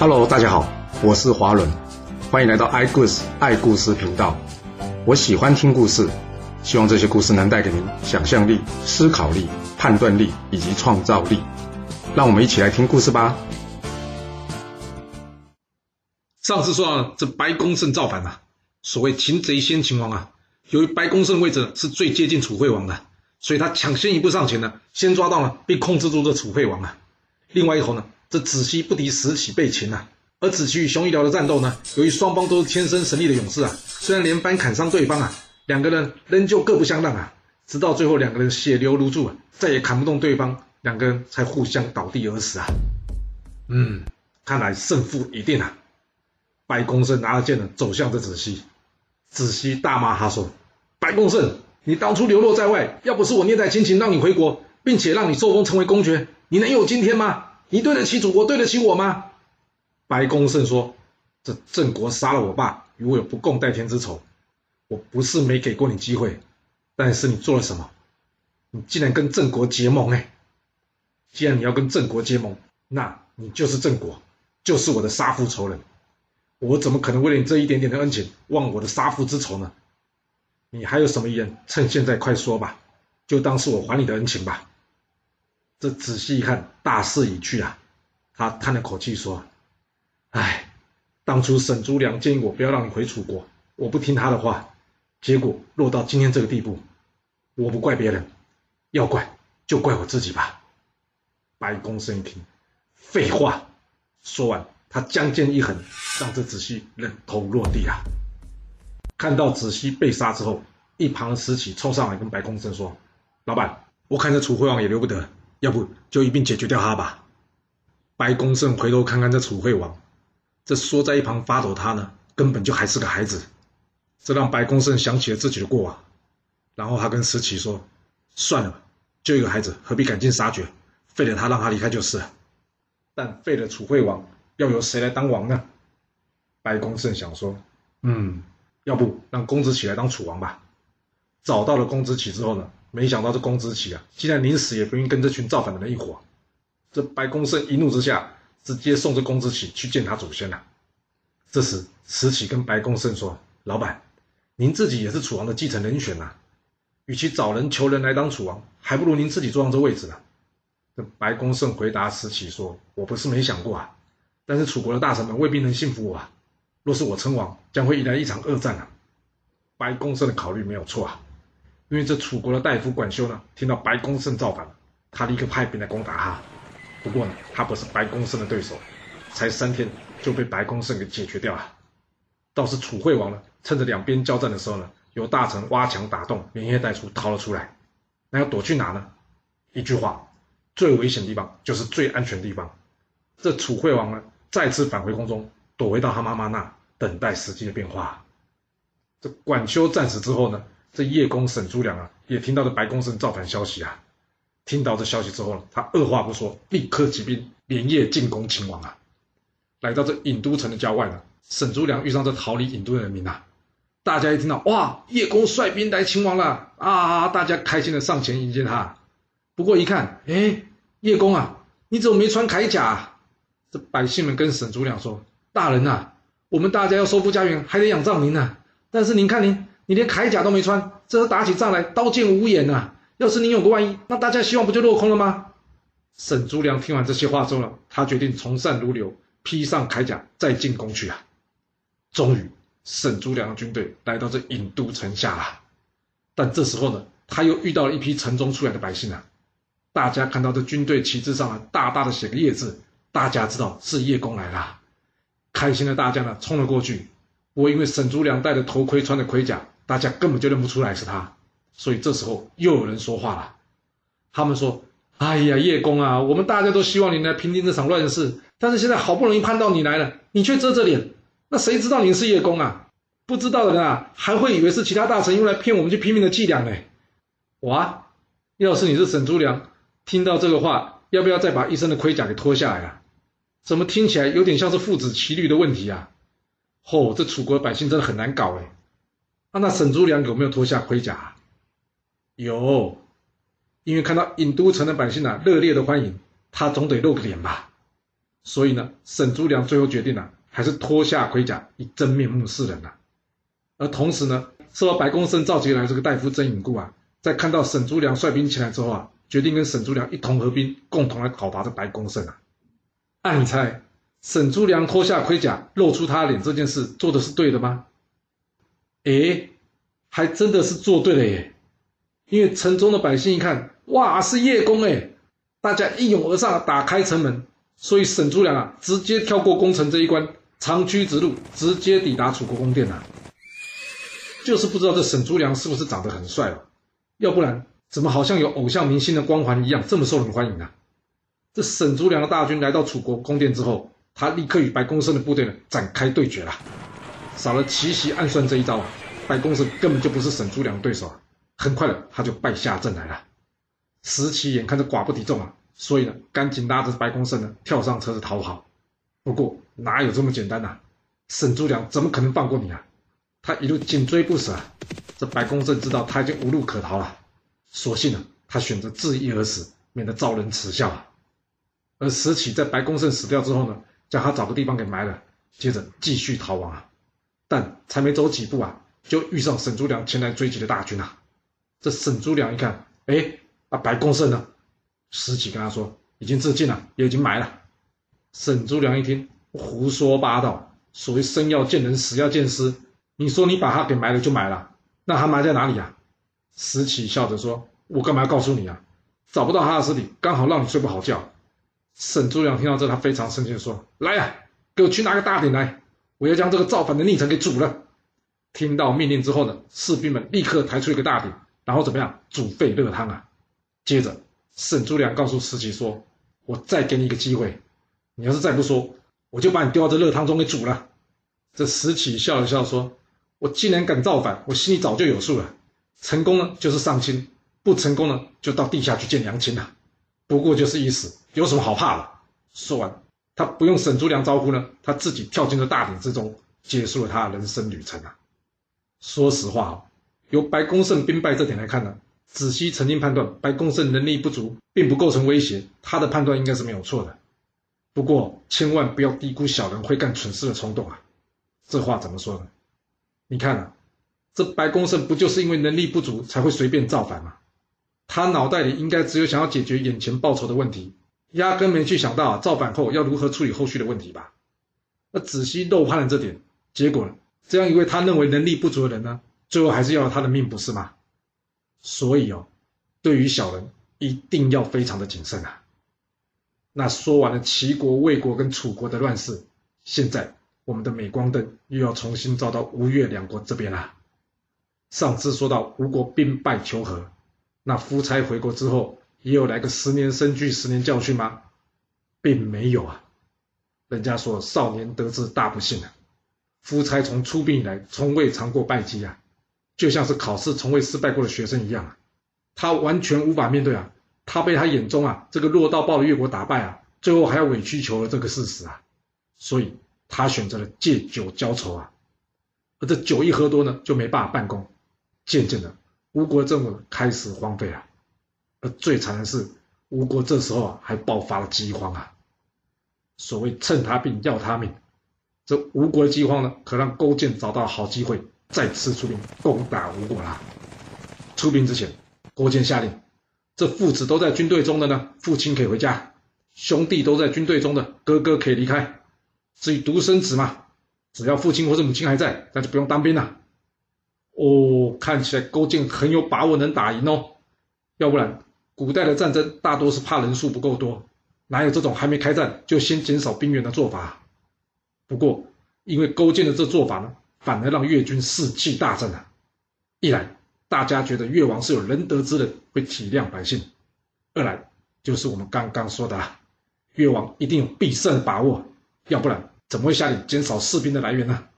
Hello，大家好，我是华伦，欢迎来到爱故事爱故事频道。我喜欢听故事，希望这些故事能带给您想象力、思考力、判断力以及创造力。让我们一起来听故事吧。上次说到这白公胜造反啊，所谓擒贼先擒王啊。由于白公胜位置是最接近楚惠王的，所以他抢先一步上前呢，先抓到了并控制住这楚惠王啊。另外一头呢，这子西不敌石起被擒啊。而子期与熊一辽的战斗呢，由于双方都是天生神力的勇士啊，虽然连番砍伤对方啊，两个人仍旧各不相让啊，直到最后两个人血流如注啊，再也砍不动对方，两个人才互相倒地而死啊。嗯，看来胜负已定啊。白公胜拿着剑呢，走向这子西，子西大骂他说：“白公胜，你当初流落在外，要不是我念在亲情让你回国，并且让你受封成为公爵，你能有今天吗？你对得起祖国，对得起我吗？”白公胜说：“这郑国杀了我爸，与我有不共戴天之仇。我不是没给过你机会，但是你做了什么？你竟然跟郑国结盟！哎，既然你要跟郑国结盟，那你就是郑国，就是我的杀父仇人。我怎么可能为了你这一点点的恩情，忘我的杀父之仇呢？你还有什么遗言？趁现在快说吧，就当是我还你的恩情吧。”这仔细一看，大势已去啊！他叹了口气说。唉，当初沈朱良建议我不要让你回楚国，我不听他的话，结果落到今天这个地步，我不怪别人，要怪就怪我自己吧。白公生一听，废话，说完，他将剑一横，让这子西人头落地啊。看到子西被杀之后，一旁的石启冲上来跟白公生说：“老板，我看这楚惠王也留不得，要不就一并解决掉他吧。”白公胜回头看看这楚惠王。这缩在一旁发抖，他呢根本就还是个孩子，这让白公胜想起了自己的过往，然后他跟石启说：“算了，就一个孩子，何必赶尽杀绝？废了他，让他离开就是了。但废了楚惠王，要由谁来当王呢？”白公胜想说：“嗯，要不让公子启来当楚王吧。”找到了公子启之后呢，没想到这公子启啊，竟然临死也不愿跟这群造反的人一伙。这白公胜一怒之下。直接送着公子启去见他祖先了。这时，石启跟白公胜说：“老板，您自己也是楚王的继承人选呐，与其找人求人来当楚王，还不如您自己坐上这位置呢。”这白公胜回答石启说：“我不是没想过啊，但是楚国的大臣们未必能信服我啊。若是我称王，将会引来一场恶战啊。”白公胜的考虑没有错啊，因为这楚国的大夫管修呢，听到白公胜造反，他立刻派兵来攻打他。不过呢，他不是白公胜的对手，才三天就被白公胜给解决掉了。倒是楚惠王呢，趁着两边交战的时候呢，有大臣挖墙打洞，连夜带出逃了出来。那要躲去哪呢？一句话，最危险的地方就是最安全的地方。这楚惠王呢，再次返回宫中，躲回到他妈妈那，等待时机的变化。这管修战死之后呢，这叶公沈朱良啊，也听到了白公胜造反消息啊。听到这消息之后，他二话不说，立刻起兵，连夜进攻秦王啊！来到这郢都城的郊外呢，沈朱良遇上这逃离郢都的人民啊，大家一听到哇，叶公率兵来秦王了啊，大家开心的上前迎接他。不过一看，哎，叶公啊，你怎么没穿铠甲？这百姓们跟沈朱良说：“大人呐，我们大家要收复家园，还得仰仗您呐。但是您看您，你连铠甲都没穿，这打起仗来刀剑无眼呐。”要是你有个万一，那大家希望不就落空了吗？沈朱良听完这些话之后呢，他决定从善如流，披上铠甲再进攻去啊！终于，沈朱良的军队来到这郢都城下了。但这时候呢，他又遇到了一批城中出来的百姓啊！大家看到这军队旗帜上啊，大大的写个“叶”字，大家知道是叶公来了。开心的大家呢，冲了过去。不过因为沈朱良戴着头盔，穿着盔甲，大家根本就认不出来是他。所以这时候又有人说话了，他们说：“哎呀，叶公啊，我们大家都希望你来平定这场乱世，但是现在好不容易盼到你来了，你却遮着脸，那谁知道你是叶公啊？不知道的人啊，还会以为是其他大臣用来骗我们去拼命的伎俩呢。哇，要是你是沈珠良，听到这个话，要不要再把一身的盔甲给脱下来啊？怎么听起来有点像是父子骑驴的问题啊？哦，这楚国百姓真的很难搞哎。啊，那沈朱良有没有脱下盔甲？”有，因为看到郢都城的百姓啊，热烈的欢迎他，总得露个脸吧。所以呢，沈朱良最后决定了，还是脱下盔甲，以真面目示人了。而同时呢，受到白公胜召集来这个大夫曾隐固啊，在看到沈朱良率兵前来之后啊，决定跟沈朱良一同合兵，共同来讨伐这白公胜啊。按你猜，沈朱良脱下盔甲，露出他脸这件事，做的是对的吗？诶，还真的是做对了耶！因为城中的百姓一看，哇，是叶公哎，大家一拥而上，打开城门，所以沈朱良啊，直接跳过攻城这一关，长驱直入，直接抵达楚国宫殿了。就是不知道这沈朱良是不是长得很帅哦，要不然怎么好像有偶像明星的光环一样，这么受人欢迎啊？这沈朱良的大军来到楚国宫殿之后，他立刻与白公胜的部队呢展开对决了。少了奇袭暗算这一招啊，白公胜根本就不是沈珠良对手啊！很快的他就败下阵来了。石岐眼看着寡不敌众啊，所以呢，赶紧拉着白公胜呢跳上车子逃跑。不过哪有这么简单呐？沈珠良怎么可能放过你啊？他一路紧追不舍。啊这白公胜知道他已经无路可逃了，索性呢，他选择自缢而死，免得遭人耻笑啊。而石岐在白公胜死掉之后呢，叫他找个地方给埋了，接着继续逃亡啊。但才没走几步啊，就遇上沈朱良前来追击的大军啊！这沈朱良一看，哎，啊，白公胜呢？石岐跟他说，已经自尽了，也已经埋了。沈朱良一听，胡说八道！所谓生要见人，死要见尸。你说你把他给埋了就埋了，那他埋在哪里啊？石岐笑着说：“我干嘛要告诉你啊？找不到他的尸体，刚好让你睡不好觉。”沈朱良听到这，他非常生气的说：“来呀，给我去拿个大鼎来！”我要将这个造反的逆臣给煮了。听到命令之后呢，士兵们立刻抬出一个大鼎，然后怎么样煮沸热汤啊？接着，沈朱良告诉石岐说：“我再给你一个机会，你要是再不说，我就把你丢到这热汤中给煮了。”这石岐笑了笑说：“我既然敢造反，我心里早就有数了。成功了就是上卿，不成功了就到地下去见娘亲了。不过就是一死，有什么好怕的？”说完。他不用沈朱良招呼呢，他自己跳进了大鼎之中，结束了他的人生旅程啊。说实话哦，由白公胜兵败这点来看呢，子西曾经判断白公胜能力不足，并不构成威胁，他的判断应该是没有错的。不过千万不要低估小人会干蠢事的冲动啊。这话怎么说呢？你看啊，这白公胜不就是因为能力不足才会随便造反吗？他脑袋里应该只有想要解决眼前报仇的问题。压根没去想到造反后要如何处理后续的问题吧？那仔细漏判了这点，结果这样一位他认为能力不足的人呢，最后还是要了他的命，不是吗？所以哦，对于小人一定要非常的谨慎啊。那说完了齐国、魏国跟楚国的乱世，现在我们的镁光灯又要重新照到吴越两国这边了。上次说到吴国兵败求和，那夫差回国之后。也有来个十年生聚，十年教训吗？并没有啊。人家说少年得志大不幸啊。夫差从出兵以来，从未尝过败绩啊，就像是考试从未失败过的学生一样啊。他完全无法面对啊，他被他眼中啊这个弱到爆的越国打败啊，最后还要委曲求了这个事实啊，所以他选择了借酒浇愁啊。而这酒一喝多呢，就没办法办公，渐渐的吴国政务开始荒废啊。而最惨的是，吴国这时候啊还爆发了饥荒啊！所谓趁他病要他命，这吴国的饥荒呢，可让勾践找到好机会，再次出兵攻打吴国啦。出兵之前，勾践下令：这父子都在军队中的呢，父亲可以回家；兄弟都在军队中的，哥哥可以离开。至于独生子嘛，只要父亲或者母亲还在，那就不用当兵了。哦，看起来勾践很有把握能打赢哦，要不然。古代的战争大多是怕人数不够多，哪有这种还没开战就先减少兵员的做法？不过，因为勾践的这做法呢，反而让越军士气大振啊！一来，大家觉得越王是有仁德之人，会体谅百姓；二来，就是我们刚刚说的，越王一定有必胜的把握，要不然怎么会下令减少士兵的来源呢？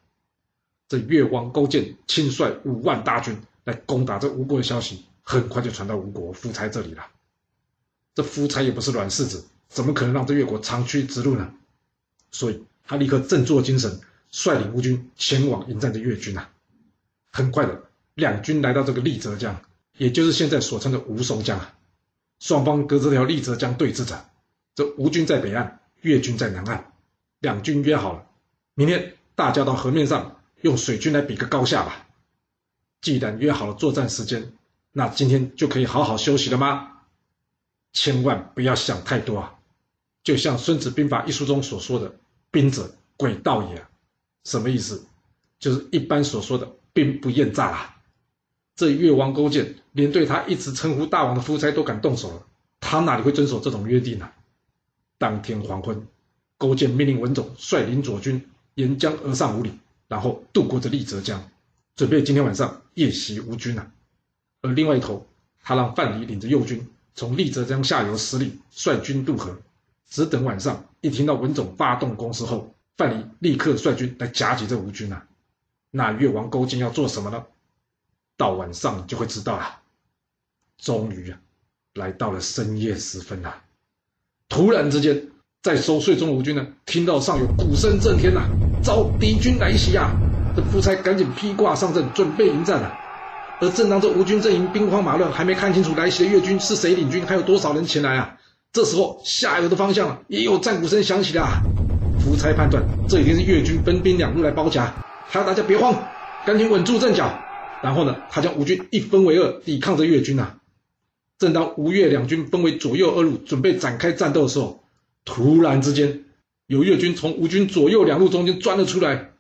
这越王勾践亲率五万大军来攻打这吴国的消息。很快就传到吴国夫差这里了。这夫差也不是软柿子，怎么可能让这越国长驱直入呢？所以他立刻振作精神，率领吴军前往迎战这越军啊。很快的，两军来到这个丽泽江，也就是现在所称的吴淞江啊。双方隔着条丽泽江对峙着。这吴军在北岸，越军在南岸，两军约好了，明天大家到河面上用水军来比个高下吧。既然约好了作战时间，那今天就可以好好休息了吗？千万不要想太多啊！就像《孙子兵法》一书中所说的“兵者，诡道也”，什么意思？就是一般所说的“兵不厌诈”啊。这越王勾践连对他一直称呼大王的夫差都敢动手了，他哪里会遵守这种约定呢？当天黄昏，勾践命令文种率领左军沿江而上五里，然后渡过这丽泽江，准备今天晚上夜袭吴军啊。而另外一头，他让范蠡领着右军从丽泽江下游十里率军渡河，只等晚上一听到文种发动攻势后，范蠡立刻率军来夹击这吴军啊。那越王勾践要做什么呢？到晚上就会知道了。终于啊，来到了深夜时分啊，突然之间，在收税中的吴军呢，听到上有鼓声震天呐，遭敌军来袭啊！这夫差赶紧披挂上阵，准备迎战啊。而正当这吴军阵营兵荒马乱，还没看清楚来袭的越军是谁领军，还有多少人前来啊？这时候下游的方向也有战鼓声响起了。夫差判断，这一定是越军分兵两路来包夹，还要大家别慌，赶紧稳住阵脚。然后呢，他将吴军一分为二，抵抗着越军呐。正当吴越两军分为左右二路，准备展开战斗的时候，突然之间，有越军从吴军左右两路中间钻了出来。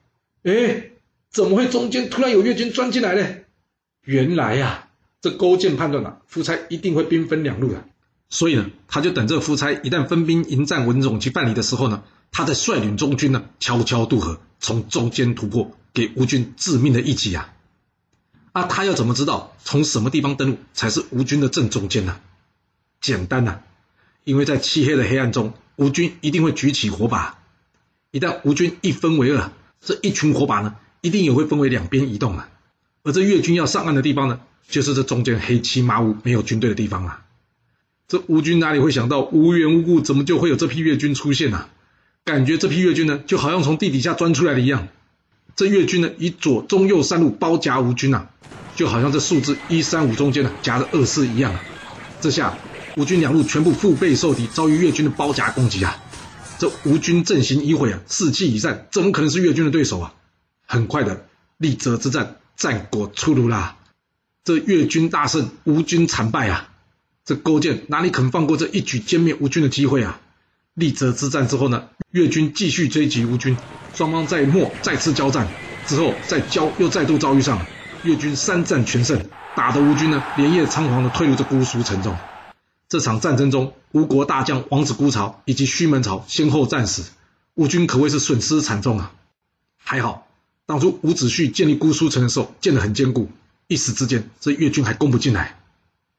哎，怎么会中间突然有越军钻进来呢？原来呀，这勾践判断了夫差一定会兵分两路的，所以呢，他就等这夫差一旦分兵迎战文种及范蠡的时候呢，他再率领中军呢悄悄渡河，从中间突破，给吴军致命的一击啊。啊，他要怎么知道从什么地方登陆才是吴军的正中间呢？简单呐，因为在漆黑的黑暗中，吴军一定会举起火把。一旦吴军一分为二，这一群火把呢，一定也会分为两边移动啊。而这越军要上岸的地方呢，就是这中间黑漆麻乌、没有军队的地方啊。这吴军哪里会想到无缘无故怎么就会有这批越军出现呢？感觉这批越军呢，就好像从地底下钻出来的一样。这越军呢，以左、中、右三路包夹吴军啊。就好像这数字一三五中间呢夹着二四一样啊！这下吴军两路全部腹背受敌，遭遇越军的包夹攻击啊！这吴军阵型已毁啊，士气已散，怎么可能是越军的对手啊？很快的，立泽之战战果出炉啦！这越军大胜，吴军惨败啊！这勾践哪里肯放过这一举歼灭吴军的机会啊？立泽之战之后呢，越军继续追击吴军，双方在末再次交战之后，再交又再度遭遇上。越军三战全胜，打得吴军呢连夜仓皇的退入这姑苏城中。这场战争中，吴国大将王子孤巢以及胥门巢先后战死，吴军可谓是损失惨重啊。还好，当初伍子胥建立姑苏城的时候建得很坚固，一时之间这越军还攻不进来。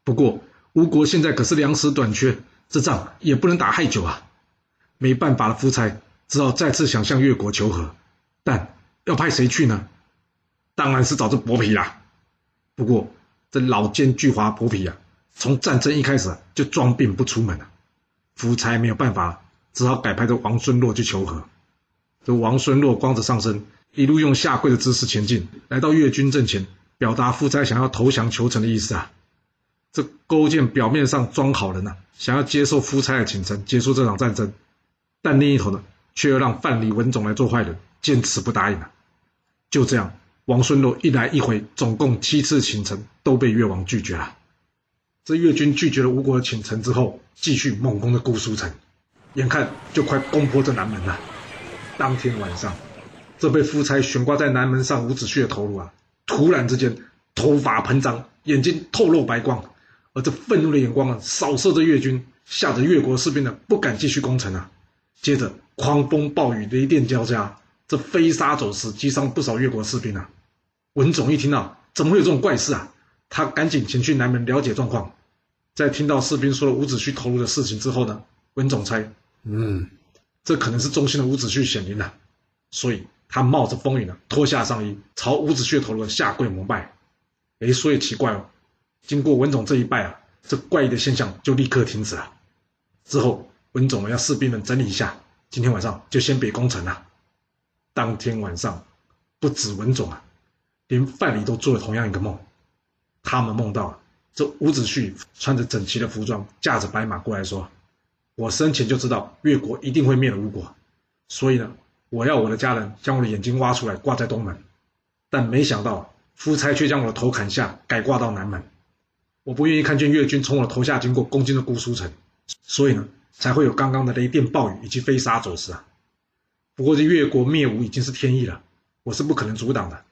不过吴国现在可是粮食短缺，这仗也不能打太久啊。没办法了夫差只好再次想向越国求和，但要派谁去呢？当然是找这伯皮啦。不过这老奸巨猾伯皮啊，从战争一开始就装病不出门了。夫差没有办法，只好改派这王孙洛去求和。这王孙洛光着上身，一路用下跪的姿势前进，来到越军阵前，表达夫差想要投降求成的意思啊。这勾践表面上装好人呐，想要接受夫差的请臣，结束这场战争，但另一头呢，却又让范蠡、文种来做坏人，坚持不答应啊。就这样。王孙洛一来一回，总共七次请臣都被越王拒绝了。这越军拒绝了吴国的请臣之后，继续猛攻的姑苏城，眼看就快攻破这南门了。当天晚上，这被夫差悬挂在南门上伍子胥的头颅啊，突然之间头发膨胀，眼睛透露白光，而这愤怒的眼光啊，扫射着越军，吓得越国士兵呢不敢继续攻城啊。接着狂风暴雨，雷电交加。这飞沙走石，击伤不少越国士兵啊！文种一听到，怎么会有这种怪事啊？他赶紧前去南门了解状况。在听到士兵说了伍子胥头颅的事情之后呢，文种猜，嗯，这可能是中心的伍子胥显灵了，所以他冒着风雨呢，脱下上衣，朝伍子胥头颅下跪膜拜。哎，说也奇怪哦，经过文种这一拜啊，这怪异的现象就立刻停止了。之后，文种呢要士兵们整理一下，今天晚上就先别攻城了。当天晚上，不止文种啊，连范蠡都做了同样一个梦。他们梦到这伍子胥穿着整齐的服装，驾着白马过来说：“我生前就知道越国一定会灭了吴国，所以呢，我要我的家人将我的眼睛挖出来挂在东门。但没想到夫差却将我的头砍下，改挂到南门。我不愿意看见越军从我的头下经过，攻进了姑苏城，所以呢，才会有刚刚的雷电暴雨以及飞沙走石啊。不过这越国灭吴已经是天意了，我是不可能阻挡的。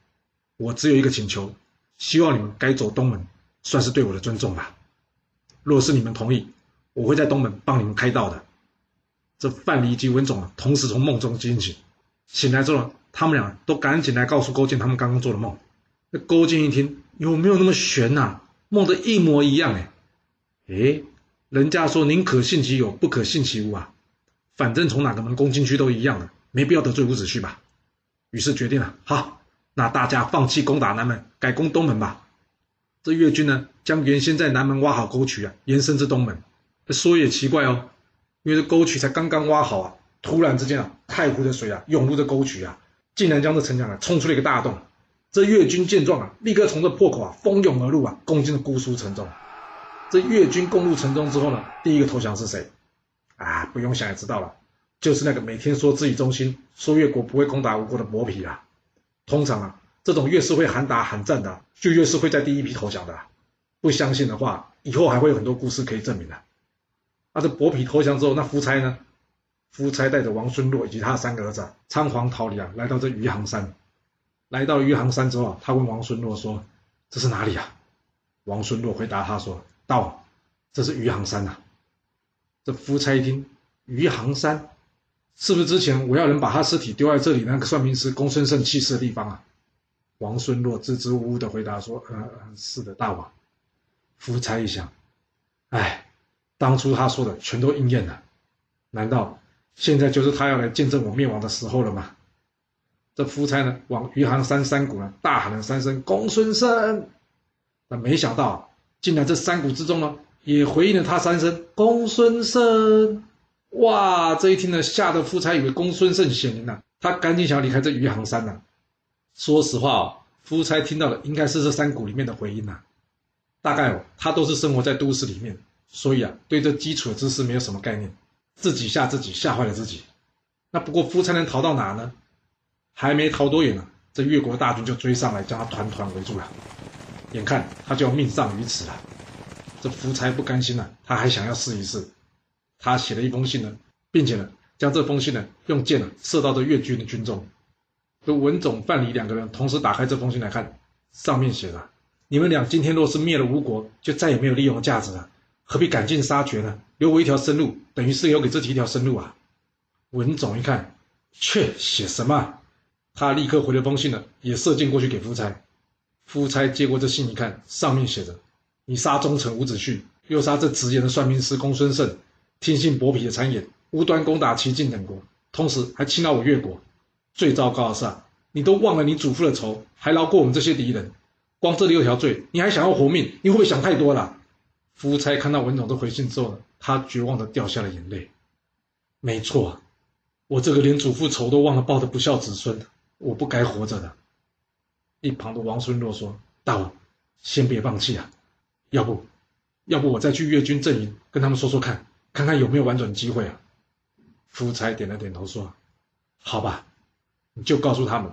我只有一个请求，希望你们改走东门，算是对我的尊重吧。若是你们同意，我会在东门帮你们开道的。这范蠡及文种，同时从梦中惊醒，醒来之后，他们俩都赶紧来告诉勾践他们刚刚做的梦。那勾践一听，有没有那么悬呐？梦的一模一样哎，哎，人家说宁可信其有，不可信其无啊。反正从哪个门攻进去都一样的，没必要得罪伍子胥吧。于是决定了，好，那大家放弃攻打南门，改攻东门吧。这越军呢，将原先在南门挖好沟渠啊，延伸至东门。说也奇怪哦，因为这沟渠才刚刚挖好啊，突然之间啊，太湖的水啊涌入这沟渠啊，竟然将这城墙啊冲出了一个大洞。这越军见状啊，立刻从这破口啊蜂拥而入啊，攻进了姑苏城中。这越军攻入城中之后呢，第一个投降是谁？啊，不用想也知道了，就是那个每天说自己忠心，说越国不会攻打吴国的伯嚭啊。通常啊，这种越是会喊打喊战的，就越是会在第一批投降的。不相信的话，以后还会有很多故事可以证明的。啊，这伯嚭投降之后，那夫差呢？夫差带着王孙洛以及他的三个儿子仓皇逃离啊，来到这余杭山。来到余杭山之后啊，他问王孙洛说：“这是哪里啊？”王孙洛回答他说：“道，这是余杭山呐。”这夫差一听，余杭山是不是之前我要人把他尸体丢在这里那个算命师公孙胜去世的地方啊？王孙洛支支吾吾的回答说：“呃，是的，大王。”夫差一想，哎，当初他说的全都应验了，难道现在就是他要来见证我灭亡的时候了嘛？这夫差呢，往余杭山山谷呢大喊了三声“公孙胜”，那没想到，竟然这山谷之中呢。也回应了他三声“公孙胜”，哇！这一听呢，吓得夫差以为公孙胜显灵了，他赶紧想要离开这余杭山呐。说实话哦，夫差听到的应该是这山谷里面的回音呐。大概哦，他都是生活在都市里面，所以啊，对这基础的知识没有什么概念，自己吓自己，吓坏了自己。那不过夫差能逃到哪呢？还没逃多远呢，这越国大军就追上来，将他团团围住了。眼看他就要命丧于此了。这夫差不甘心了，他还想要试一试。他写了一封信呢，并且呢，将这封信呢用箭呢射到这越军的军中。这文种、范蠡两个人同时打开这封信来看，上面写着：“你们俩今天若是灭了吴国，就再也没有利用的价值了，何必赶尽杀绝呢？留我一条生路，等于是留给自己一条生路啊！”文总一看，切，写什么？他立刻回了封信了，也射箭过去给夫差。夫差接过这信一看，上面写着。你杀忠臣伍子胥，又杀这直言的算命师公孙胜，听信薄皮的谗言，无端攻打齐晋等国，同时还侵扰我越国。最糟糕的是，你都忘了你祖父的仇，还饶过我们这些敌人。光这六条罪，你还想要活命？你会不会想太多了？夫差看到文总的回信之后呢，他绝望的掉下了眼泪。没错，我这个连祖父仇都忘了报的不孝子孙，我不该活着的。一旁的王孙洛说：“大王，先别放弃啊。”要不，要不我再去越军阵营跟他们说说看，看看有没有婉转机会啊？夫差点了点头说：“好吧，你就告诉他们，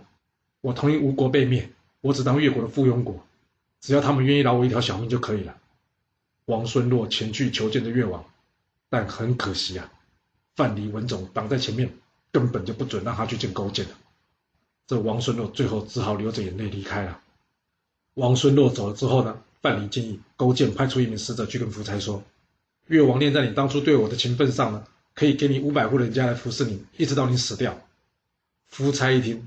我同意吴国被灭，我只当越国的附庸国，只要他们愿意饶我一条小命就可以了。”王孙洛前去求见的越王，但很可惜啊，范蠡、文种挡在前面，根本就不准让他去见勾践了。这王孙洛最后只好流着眼泪离开了。王孙洛走了之后呢？范蠡建议勾践派出一名使者去跟夫差说：“越王念在你当初对我的情分上呢，可以给你五百户人家来服侍你，一直到你死掉。”夫差一听，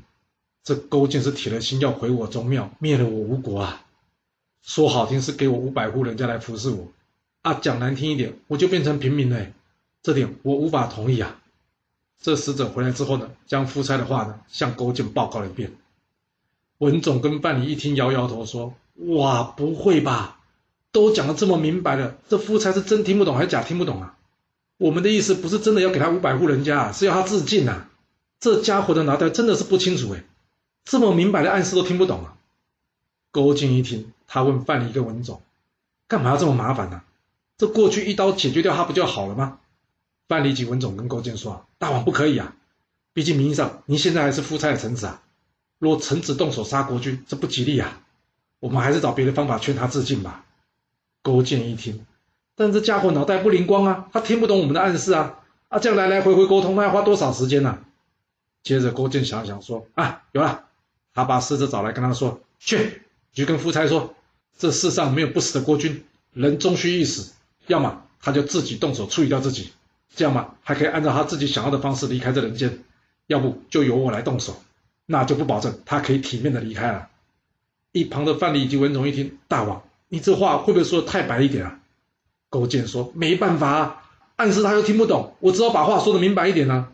这勾践是铁了心要毁我宗庙，灭了我吴国啊！说好听是给我五百户人家来服侍我，啊，讲难听一点，我就变成平民了。这点我无法同意啊！这使者回来之后呢，将夫差的话呢向勾践报告了一遍。文种跟范蠡一听，摇摇头说。哇，不会吧？都讲的这么明白了，这夫差是真听不懂还是假听不懂啊？我们的意思不是真的要给他五百户人家，是要他自尽呐！这家伙的脑袋真的是不清楚哎，这么明白的暗示都听不懂啊！勾践一听，他问范蠡跟文种：干嘛要这么麻烦呢？这过去一刀解决掉他不就好了吗？范蠡及文种跟勾践说：“大王不可以啊，毕竟名义上您现在还是夫差的臣子啊，若臣子动手杀国君，这不吉利啊。我们还是找别的方法劝他自尽吧。”勾践一听，但这家伙脑袋不灵光啊，他听不懂我们的暗示啊，啊，这样来来回回沟通，那要花多少时间呢？接着勾践想想说：“啊，有了。”他把使者找来，跟他说：“去，去跟夫差说，这世上没有不死的国君，人终须一死，要么他就自己动手处理掉自己。”这样嘛，还可以按照他自己想要的方式离开这人间，要不就由我来动手，那就不保证他可以体面的离开了。一旁的范蠡以及文种一听，大王，你这话会不会说的太白一点啊？勾践说，没办法啊，暗示他又听不懂，我只好把话说的明白一点啊。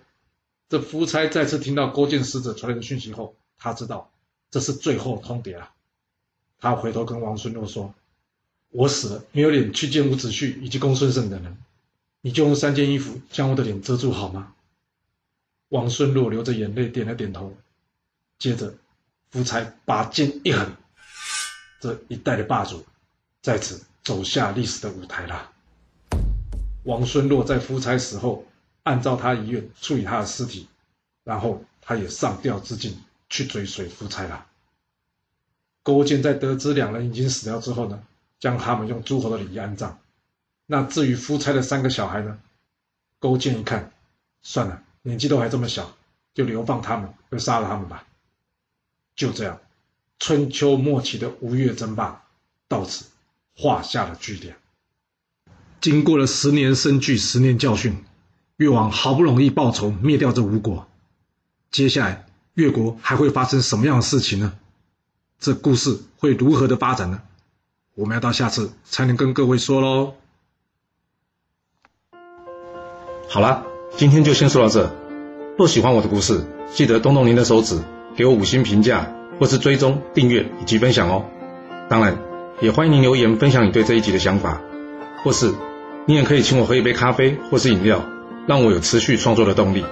这夫差再次听到勾践使者传来的讯息后，他知道这是最后通牒了。他回头跟王孙洛说：“我死了，没有脸去见伍子胥以及公孙胜等人。”你就用三件衣服将我的脸遮住好吗？王孙洛流着眼泪点了点头。接着，夫差把剑一横，这一代的霸主在此走下历史的舞台了。王孙洛在夫差死后，按照他遗愿处理他的尸体，然后他也上吊自尽，去追随夫差了。勾践在得知两人已经死掉之后呢，将他们用诸侯的礼仪安葬。那至于夫差的三个小孩呢？勾践一看，算了，年纪都还这么小，就流放他们，就杀了他们吧。就这样，春秋末期的吴越争霸到此画下了句点。经过了十年生聚，十年教训，越王好不容易报仇，灭掉这吴国。接下来，越国还会发生什么样的事情呢？这故事会如何的发展呢？我们要到下次才能跟各位说喽。好了，今天就先说到这。若喜欢我的故事，记得动动您的手指，给我五星评价，或是追踪、订阅以及分享哦。当然，也欢迎您留言分享你对这一集的想法，或是你也可以请我喝一杯咖啡或是饮料，让我有持续创作的动力。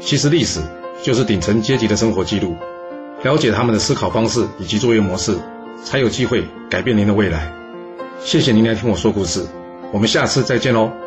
其实历史就是顶层阶级的生活记录，了解他们的思考方式以及作业模式，才有机会改变您的未来。谢谢您来听我说故事，我们下次再见喽。